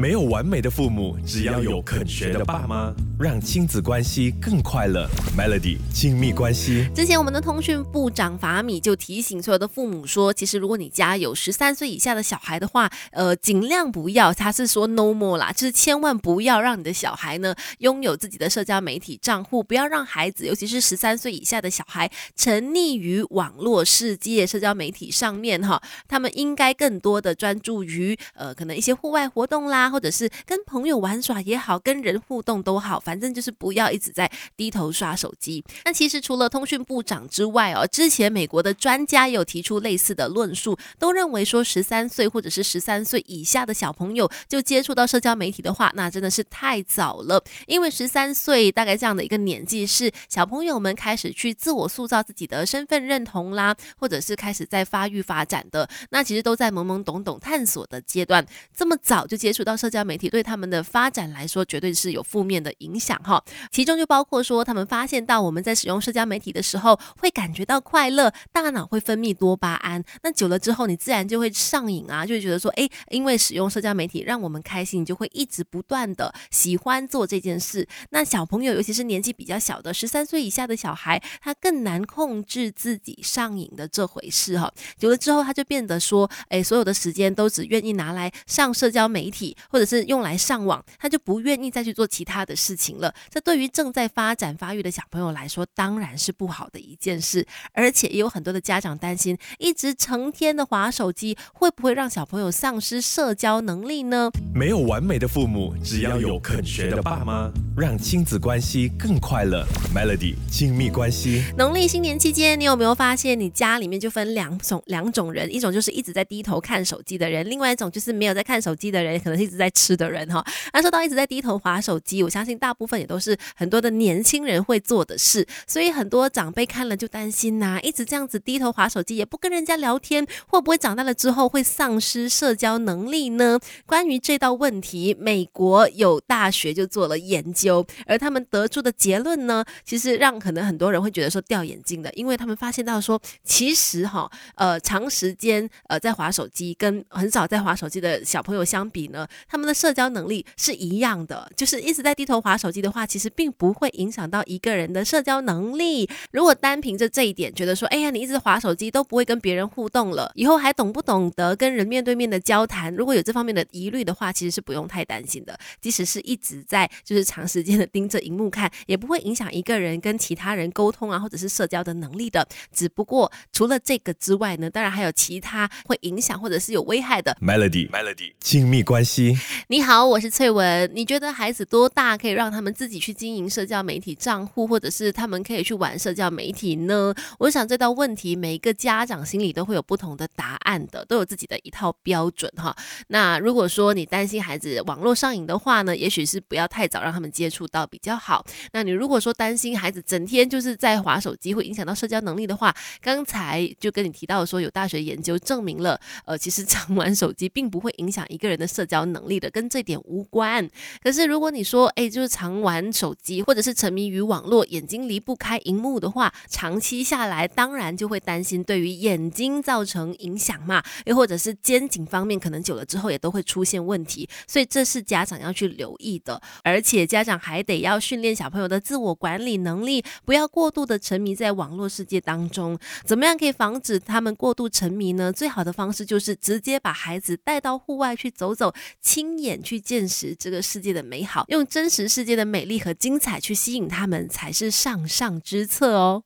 没有完美的父母，只要有肯学的爸妈，让亲子关系更快乐。Melody 亲密关系。之前我们的通讯部长法米就提醒所有的父母说，其实如果你家有十三岁以下的小孩的话，呃，尽量不要，他是说 no more 啦，就是千万不要让你的小孩呢拥有自己的社交媒体账户，不要让孩子，尤其是十三岁以下的小孩沉溺于网络世界、社交媒体上面哈。他们应该更多的专注于呃，可能一些户外活动啦。或者是跟朋友玩耍也好，跟人互动都好，反正就是不要一直在低头刷手机。那其实除了通讯部长之外哦，之前美国的专家也有提出类似的论述，都认为说十三岁或者是十三岁以下的小朋友就接触到社交媒体的话，那真的是太早了。因为十三岁大概这样的一个年纪是小朋友们开始去自我塑造自己的身份认同啦，或者是开始在发育发展的，那其实都在懵懵懂懂探索的阶段，这么早就接触到。到社交媒体对他们的发展来说，绝对是有负面的影响哈。其中就包括说，他们发现到我们在使用社交媒体的时候，会感觉到快乐，大脑会分泌多巴胺。那久了之后，你自然就会上瘾啊，就会觉得说，哎，因为使用社交媒体让我们开心，你就会一直不断的喜欢做这件事。那小朋友，尤其是年纪比较小的十三岁以下的小孩，他更难控制自己上瘾的这回事哈。久了之后，他就变得说，哎，所有的时间都只愿意拿来上社交媒体。或者是用来上网，他就不愿意再去做其他的事情了。这对于正在发展发育的小朋友来说，当然是不好的一件事。而且也有很多的家长担心，一直成天的划手机，会不会让小朋友丧失社交能力呢？没有完美的父母，只要有肯学的爸妈，让亲子关系更快乐。Melody 亲密关系。农历新年期间，你有没有发现你家里面就分两种两种人？一种就是一直在低头看手机的人，另外一种就是没有在看手机的人，可能一一直。在吃的人哈，那说到一直在低头划手机，我相信大部分也都是很多的年轻人会做的事，所以很多长辈看了就担心呐，一直这样子低头划手机，也不跟人家聊天，会不会长大了之后会丧失社交能力呢？关于这道问题，美国有大学就做了研究，而他们得出的结论呢，其实让可能很多人会觉得说掉眼镜的，因为他们发现到说，其实哈，呃，长时间呃在划手机跟很少在划手机的小朋友相比呢。他们的社交能力是一样的，就是一直在低头划手机的话，其实并不会影响到一个人的社交能力。如果单凭着这一点，觉得说，哎呀，你一直划手机都不会跟别人互动了，以后还懂不懂得跟人面对面的交谈？如果有这方面的疑虑的话，其实是不用太担心的。即使是一直在就是长时间的盯着荧幕看，也不会影响一个人跟其他人沟通啊，或者是社交的能力的。只不过除了这个之外呢，当然还有其他会影响或者是有危害的。Melody，Melody，亲密关系。你好，我是翠文。你觉得孩子多大可以让他们自己去经营社交媒体账户，或者是他们可以去玩社交媒体呢？我想这道问题，每一个家长心里都会有不同的答案的，都有自己的一套标准哈。那如果说你担心孩子网络上瘾的话呢，也许是不要太早让他们接触到比较好。那你如果说担心孩子整天就是在划手机会影响到社交能力的话，刚才就跟你提到说有大学研究证明了，呃，其实 常玩手机并不会影响一个人的社交能力。的跟这点无关。可是如果你说，哎，就是常玩手机，或者是沉迷于网络，眼睛离不开荧幕的话，长期下来，当然就会担心对于眼睛造成影响嘛。又或者是肩颈方面，可能久了之后也都会出现问题。所以这是家长要去留意的。而且家长还得要训练小朋友的自我管理能力，不要过度的沉迷在网络世界当中。怎么样可以防止他们过度沉迷呢？最好的方式就是直接把孩子带到户外去走走。亲眼去见识这个世界的美好，用真实世界的美丽和精彩去吸引他们，才是上上之策哦。